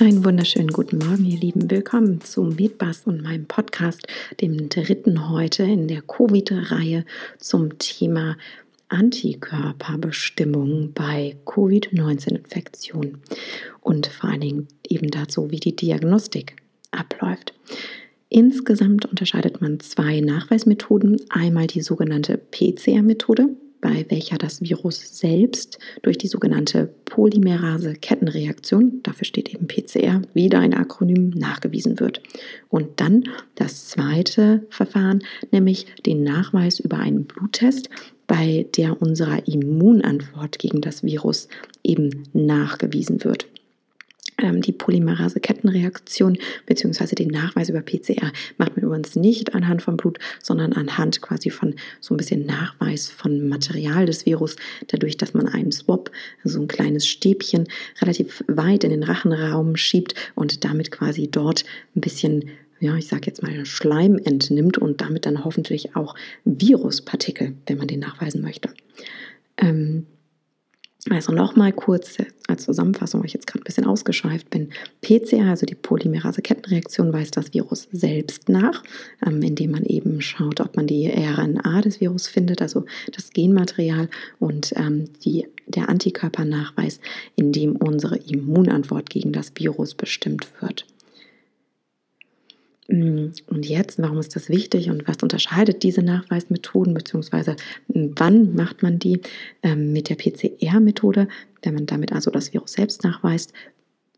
Einen wunderschönen guten Morgen, ihr Lieben. Willkommen zum Medbus und meinem Podcast, dem dritten heute in der Covid-Reihe zum Thema Antikörperbestimmung bei Covid-19-Infektionen und vor allen Dingen eben dazu, wie die Diagnostik abläuft. Insgesamt unterscheidet man zwei Nachweismethoden. Einmal die sogenannte PCR-Methode, bei welcher das Virus selbst durch die sogenannte Polymerase-Kettenreaktion, dafür steht eben PCR, wieder ein Akronym, nachgewiesen wird. Und dann das zweite Verfahren, nämlich den Nachweis über einen Bluttest, bei der unsere Immunantwort gegen das Virus eben nachgewiesen wird. Ähm, die Polymerase-Kettenreaktion bzw. den Nachweis über PCR macht man übrigens nicht anhand von Blut, sondern anhand quasi von so ein bisschen Nachweis von Material des Virus, dadurch, dass man einen Swab, also ein kleines Stäbchen, relativ weit in den Rachenraum schiebt und damit quasi dort ein bisschen ja, ich sage jetzt mal, Schleim entnimmt und damit dann hoffentlich auch Viruspartikel, wenn man den nachweisen möchte. Ähm, also nochmal kurz als Zusammenfassung, weil ich jetzt gerade ein bisschen ausgeschweift bin. PCR, also die Polymerase-Kettenreaktion, weist das Virus selbst nach, ähm, indem man eben schaut, ob man die RNA des Virus findet, also das Genmaterial und ähm, die, der Antikörpernachweis, indem unsere Immunantwort gegen das Virus bestimmt wird. Mm, und jetzt, warum ist das wichtig und was unterscheidet diese Nachweismethoden, beziehungsweise mm, wann macht man die ähm, mit der PCR-Methode? Wenn man damit also das Virus selbst nachweist,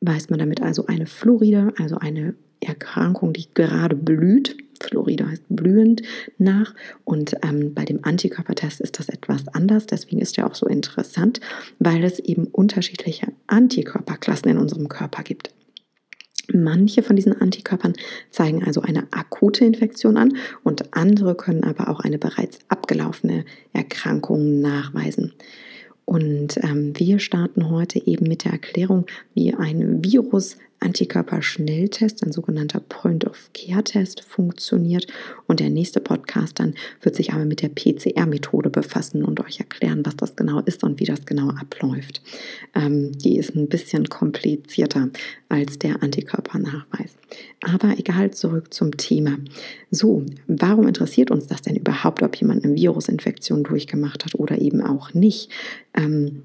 weist man damit also eine Floride, also eine Erkrankung, die gerade blüht. Floride heißt blühend nach. Und ähm, bei dem Antikörpertest ist das etwas anders. Deswegen ist er auch so interessant, weil es eben unterschiedliche Antikörperklassen in unserem Körper gibt. Manche von diesen Antikörpern zeigen also eine akute Infektion an und andere können aber auch eine bereits abgelaufene Erkrankung nachweisen. Und ähm, wir starten heute eben mit der Erklärung, wie ein Virus Antikörper-Schnelltest, ein sogenannter Point-of-Care-Test, funktioniert. Und der nächste Podcast dann wird sich aber mit der PCR-Methode befassen und euch erklären, was das genau ist und wie das genau abläuft. Ähm, die ist ein bisschen komplizierter als der Antikörpernachweis. Aber egal, zurück zum Thema. So, warum interessiert uns das denn überhaupt, ob jemand eine Virusinfektion durchgemacht hat oder eben auch nicht? Ähm,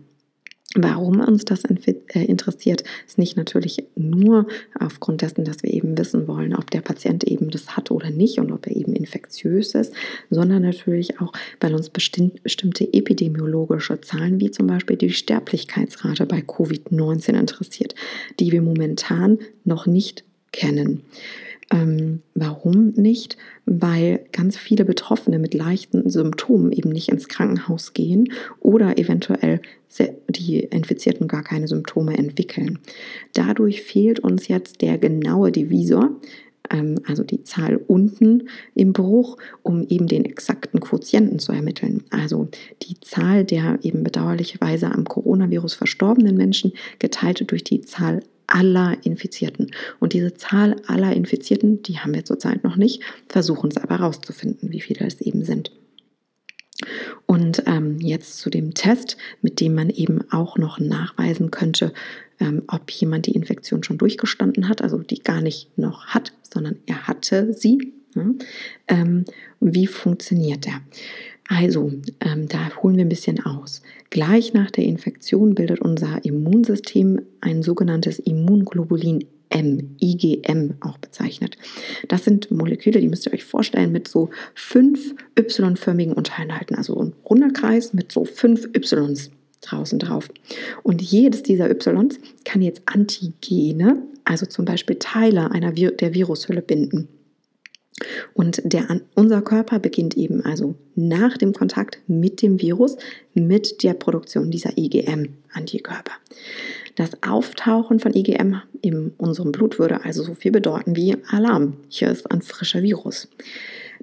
Warum uns das äh, interessiert, ist nicht natürlich nur aufgrund dessen, dass wir eben wissen wollen, ob der Patient eben das hat oder nicht und ob er eben infektiös ist, sondern natürlich auch, weil uns bestimmte epidemiologische Zahlen, wie zum Beispiel die Sterblichkeitsrate bei Covid-19 interessiert, die wir momentan noch nicht kennen. Ähm, warum nicht? Weil ganz viele Betroffene mit leichten Symptomen eben nicht ins Krankenhaus gehen oder eventuell die Infizierten gar keine Symptome entwickeln. Dadurch fehlt uns jetzt der genaue Divisor, ähm, also die Zahl unten im Bruch, um eben den exakten Quotienten zu ermitteln. Also die Zahl der eben bedauerlicherweise am Coronavirus verstorbenen Menschen geteilt durch die Zahl aller Infizierten. Und diese Zahl aller Infizierten, die haben wir zurzeit noch nicht, versuchen es aber herauszufinden, wie viele es eben sind. Und ähm, jetzt zu dem Test, mit dem man eben auch noch nachweisen könnte, ähm, ob jemand die Infektion schon durchgestanden hat, also die gar nicht noch hat, sondern er hatte sie. Ja? Ähm, wie funktioniert der? Also, ähm, da holen wir ein bisschen aus. Gleich nach der Infektion bildet unser Immunsystem ein sogenanntes Immunglobulin M, IgM auch bezeichnet. Das sind Moleküle, die müsst ihr euch vorstellen, mit so fünf Y-förmigen Untereinheiten, also ein runder Kreis mit so fünf Ys draußen drauf. Und jedes dieser Ys kann jetzt Antigene, also zum Beispiel Teile einer der Virushülle binden. Und der, unser Körper beginnt eben also nach dem Kontakt mit dem Virus mit der Produktion dieser IgM-Antikörper. Das Auftauchen von IgM in unserem Blut würde also so viel bedeuten wie Alarm. Hier ist ein frischer Virus.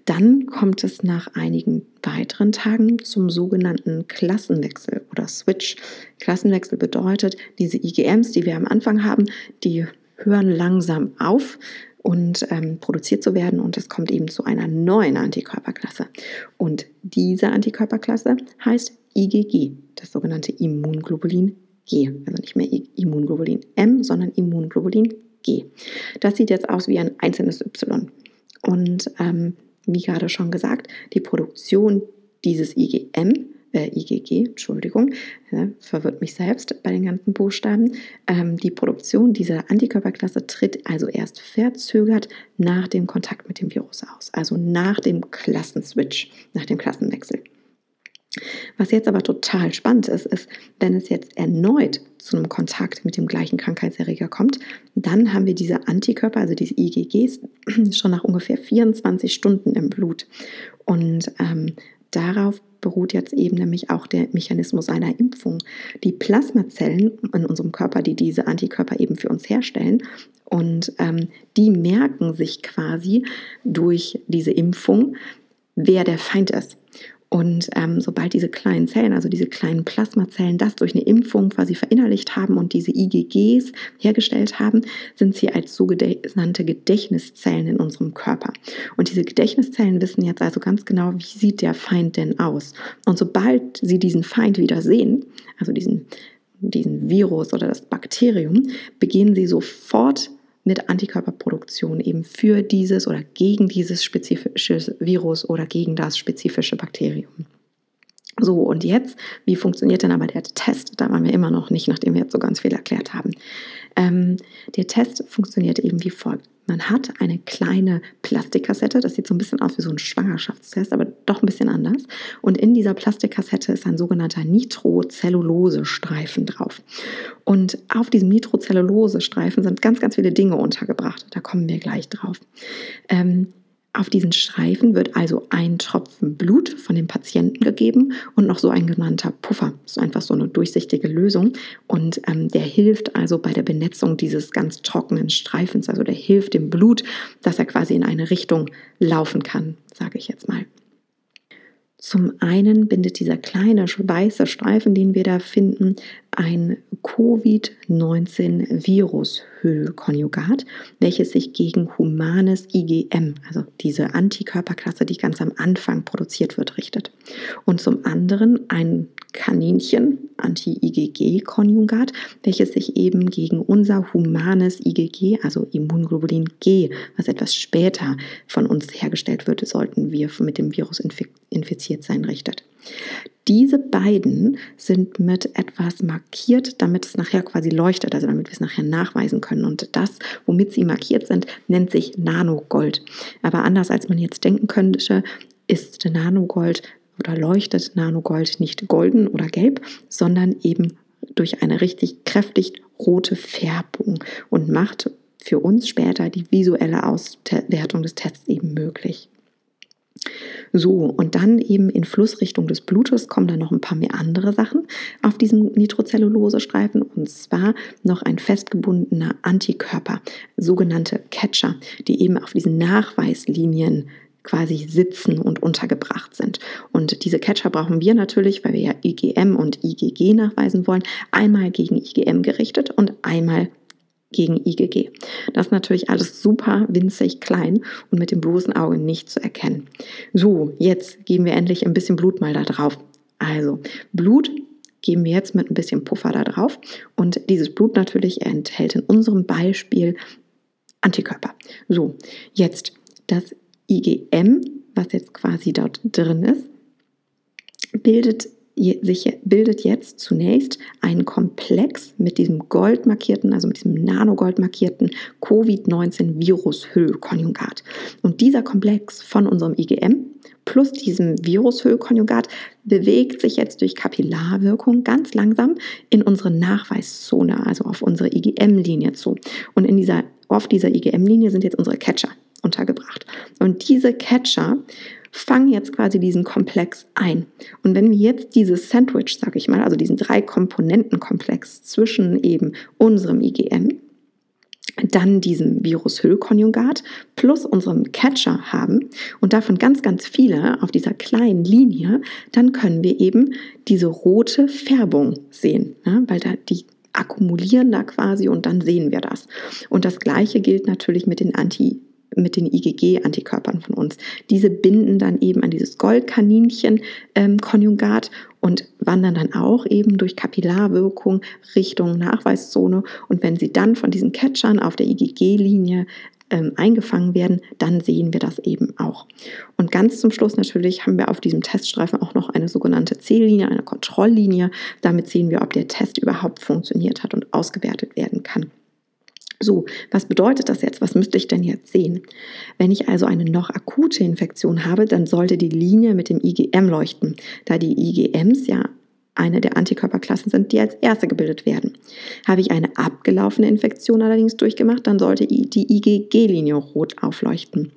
Dann kommt es nach einigen weiteren Tagen zum sogenannten Klassenwechsel oder Switch. Klassenwechsel bedeutet, diese IgMs, die wir am Anfang haben, die hören langsam auf und ähm, produziert zu werden und es kommt eben zu einer neuen Antikörperklasse. Und diese Antikörperklasse heißt IgG, das sogenannte Immunglobulin G. Also nicht mehr Immunglobulin M, sondern Immunglobulin IgG. Das sieht jetzt aus wie ein einzelnes Y. Und ähm, wie gerade schon gesagt, die Produktion dieses IgM äh, IgG, Entschuldigung, ja, verwirrt mich selbst bei den ganzen Buchstaben. Ähm, die Produktion dieser Antikörperklasse tritt also erst verzögert nach dem Kontakt mit dem Virus aus, also nach dem Klassenswitch, nach dem Klassenwechsel. Was jetzt aber total spannend ist, ist, wenn es jetzt erneut zu einem Kontakt mit dem gleichen Krankheitserreger kommt, dann haben wir diese Antikörper, also diese IgGs, schon nach ungefähr 24 Stunden im Blut. Und ähm, darauf beruht jetzt eben nämlich auch der Mechanismus einer Impfung. Die Plasmazellen in unserem Körper, die diese Antikörper eben für uns herstellen, und ähm, die merken sich quasi durch diese Impfung, wer der Feind ist. Und ähm, sobald diese kleinen Zellen, also diese kleinen Plasmazellen, das durch eine Impfung quasi verinnerlicht haben und diese IgGs hergestellt haben, sind sie als sogenannte Gedächtniszellen in unserem Körper. Und diese Gedächtniszellen wissen jetzt also ganz genau, wie sieht der Feind denn aus. Und sobald sie diesen Feind wieder sehen, also diesen, diesen Virus oder das Bakterium, beginnen sie sofort mit Antikörperproduktion eben für dieses oder gegen dieses spezifische Virus oder gegen das spezifische Bakterium. So, und jetzt, wie funktioniert denn aber der Test? Da waren wir immer noch nicht, nachdem wir jetzt so ganz viel erklärt haben. Ähm, der Test funktioniert eben wie folgt. Man hat eine kleine Plastikkassette, das sieht so ein bisschen aus wie so ein Schwangerschaftstest, aber doch ein bisschen anders. Und in dieser Plastikkassette ist ein sogenannter Nitrocellulose-Streifen drauf. Und auf diesem Nitrocellulose-Streifen sind ganz, ganz viele Dinge untergebracht. Da kommen wir gleich drauf. Ähm, auf diesen Streifen wird also ein Tropfen Blut von dem Patienten gegeben und noch so ein genannter Puffer. Das ist einfach so eine durchsichtige Lösung und ähm, der hilft also bei der Benetzung dieses ganz trockenen Streifens. Also der hilft dem Blut, dass er quasi in eine Richtung laufen kann, sage ich jetzt mal. Zum einen bindet dieser kleine weiße Streifen, den wir da finden, ein Covid-19-Virushüllkonjugat, welches sich gegen humanes IgM, also diese Antikörperklasse, die ganz am Anfang produziert wird, richtet. Und zum anderen ein Kaninchen, Anti-IgG-Konjugat, welches sich eben gegen unser humanes IgG, also Immunglobulin G, was etwas später von uns hergestellt wird, sollten wir mit dem Virus infiziert sein, richtet. Diese beiden sind mit etwas markiert, damit es nachher quasi leuchtet, also damit wir es nachher nachweisen können. Und das, womit sie markiert sind, nennt sich Nanogold. Aber anders als man jetzt denken könnte, ist Nanogold oder leuchtet Nanogold nicht golden oder gelb, sondern eben durch eine richtig kräftig rote Färbung und macht für uns später die visuelle Auswertung des Tests eben möglich. So, und dann eben in Flussrichtung des Blutes kommen dann noch ein paar mehr andere Sachen auf diesem Nitrocellulose-Streifen und zwar noch ein festgebundener Antikörper, sogenannte Catcher, die eben auf diesen Nachweislinien quasi sitzen und untergebracht sind. Und diese Catcher brauchen wir natürlich, weil wir ja IgM und IgG nachweisen wollen, einmal gegen IgM gerichtet und einmal gegen IgG. Das ist natürlich alles super winzig klein und mit dem bloßen Auge nicht zu erkennen. So, jetzt geben wir endlich ein bisschen Blut mal da drauf. Also, Blut geben wir jetzt mit ein bisschen Puffer da drauf und dieses Blut natürlich enthält in unserem Beispiel Antikörper. So, jetzt das IgM, was jetzt quasi dort drin ist, bildet sich bildet jetzt zunächst ein Komplex mit diesem goldmarkierten, also mit diesem nanogoldmarkierten Covid-19-Virushüllkonjugat. Und dieser Komplex von unserem IgM plus diesem Virushüllkonjugat bewegt sich jetzt durch Kapillarwirkung ganz langsam in unsere Nachweiszone, also auf unsere IgM-Linie zu. Und in dieser, auf dieser IgM-Linie sind jetzt unsere Catcher untergebracht. Und diese Catcher fangen jetzt quasi diesen Komplex ein. Und wenn wir jetzt dieses Sandwich, sage ich mal, also diesen drei Komponentenkomplex zwischen eben unserem IgM, dann diesem Virushüllkonjugat plus unserem Catcher haben und davon ganz, ganz viele auf dieser kleinen Linie, dann können wir eben diese rote Färbung sehen, ne? weil da die akkumulieren da quasi und dann sehen wir das. Und das gleiche gilt natürlich mit den Anti mit den IgG-Antikörpern von uns. Diese binden dann eben an dieses Goldkaninchen-Konjugat ähm, und wandern dann auch eben durch Kapillarwirkung Richtung Nachweiszone. Und wenn sie dann von diesen Catchern auf der IgG-Linie ähm, eingefangen werden, dann sehen wir das eben auch. Und ganz zum Schluss natürlich haben wir auf diesem Teststreifen auch noch eine sogenannte Zähllinie, eine Kontrolllinie. Damit sehen wir, ob der Test überhaupt funktioniert hat und ausgewertet werden kann. So, was bedeutet das jetzt? Was müsste ich denn jetzt sehen? Wenn ich also eine noch akute Infektion habe, dann sollte die Linie mit dem IgM leuchten, da die IgMs ja eine der Antikörperklassen sind, die als erste gebildet werden. Habe ich eine abgelaufene Infektion allerdings durchgemacht, dann sollte die IgG-Linie rot aufleuchten.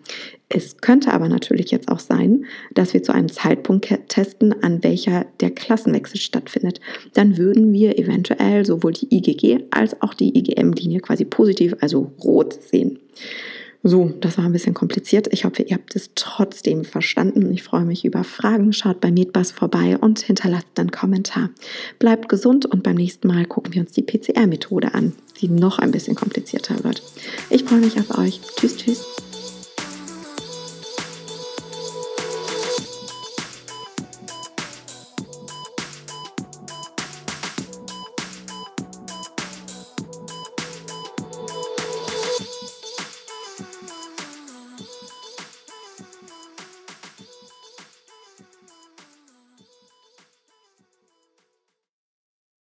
Es könnte aber natürlich jetzt auch sein, dass wir zu einem Zeitpunkt testen, an welcher der Klassenwechsel stattfindet. Dann würden wir eventuell sowohl die IgG als auch die IgM-Linie quasi positiv, also rot sehen. So, das war ein bisschen kompliziert. Ich hoffe, ihr habt es trotzdem verstanden. Ich freue mich über Fragen. Schaut bei Medbus vorbei und hinterlasst einen Kommentar. Bleibt gesund und beim nächsten Mal gucken wir uns die PCR-Methode an, die noch ein bisschen komplizierter wird. Ich freue mich auf euch. Tschüss, tschüss.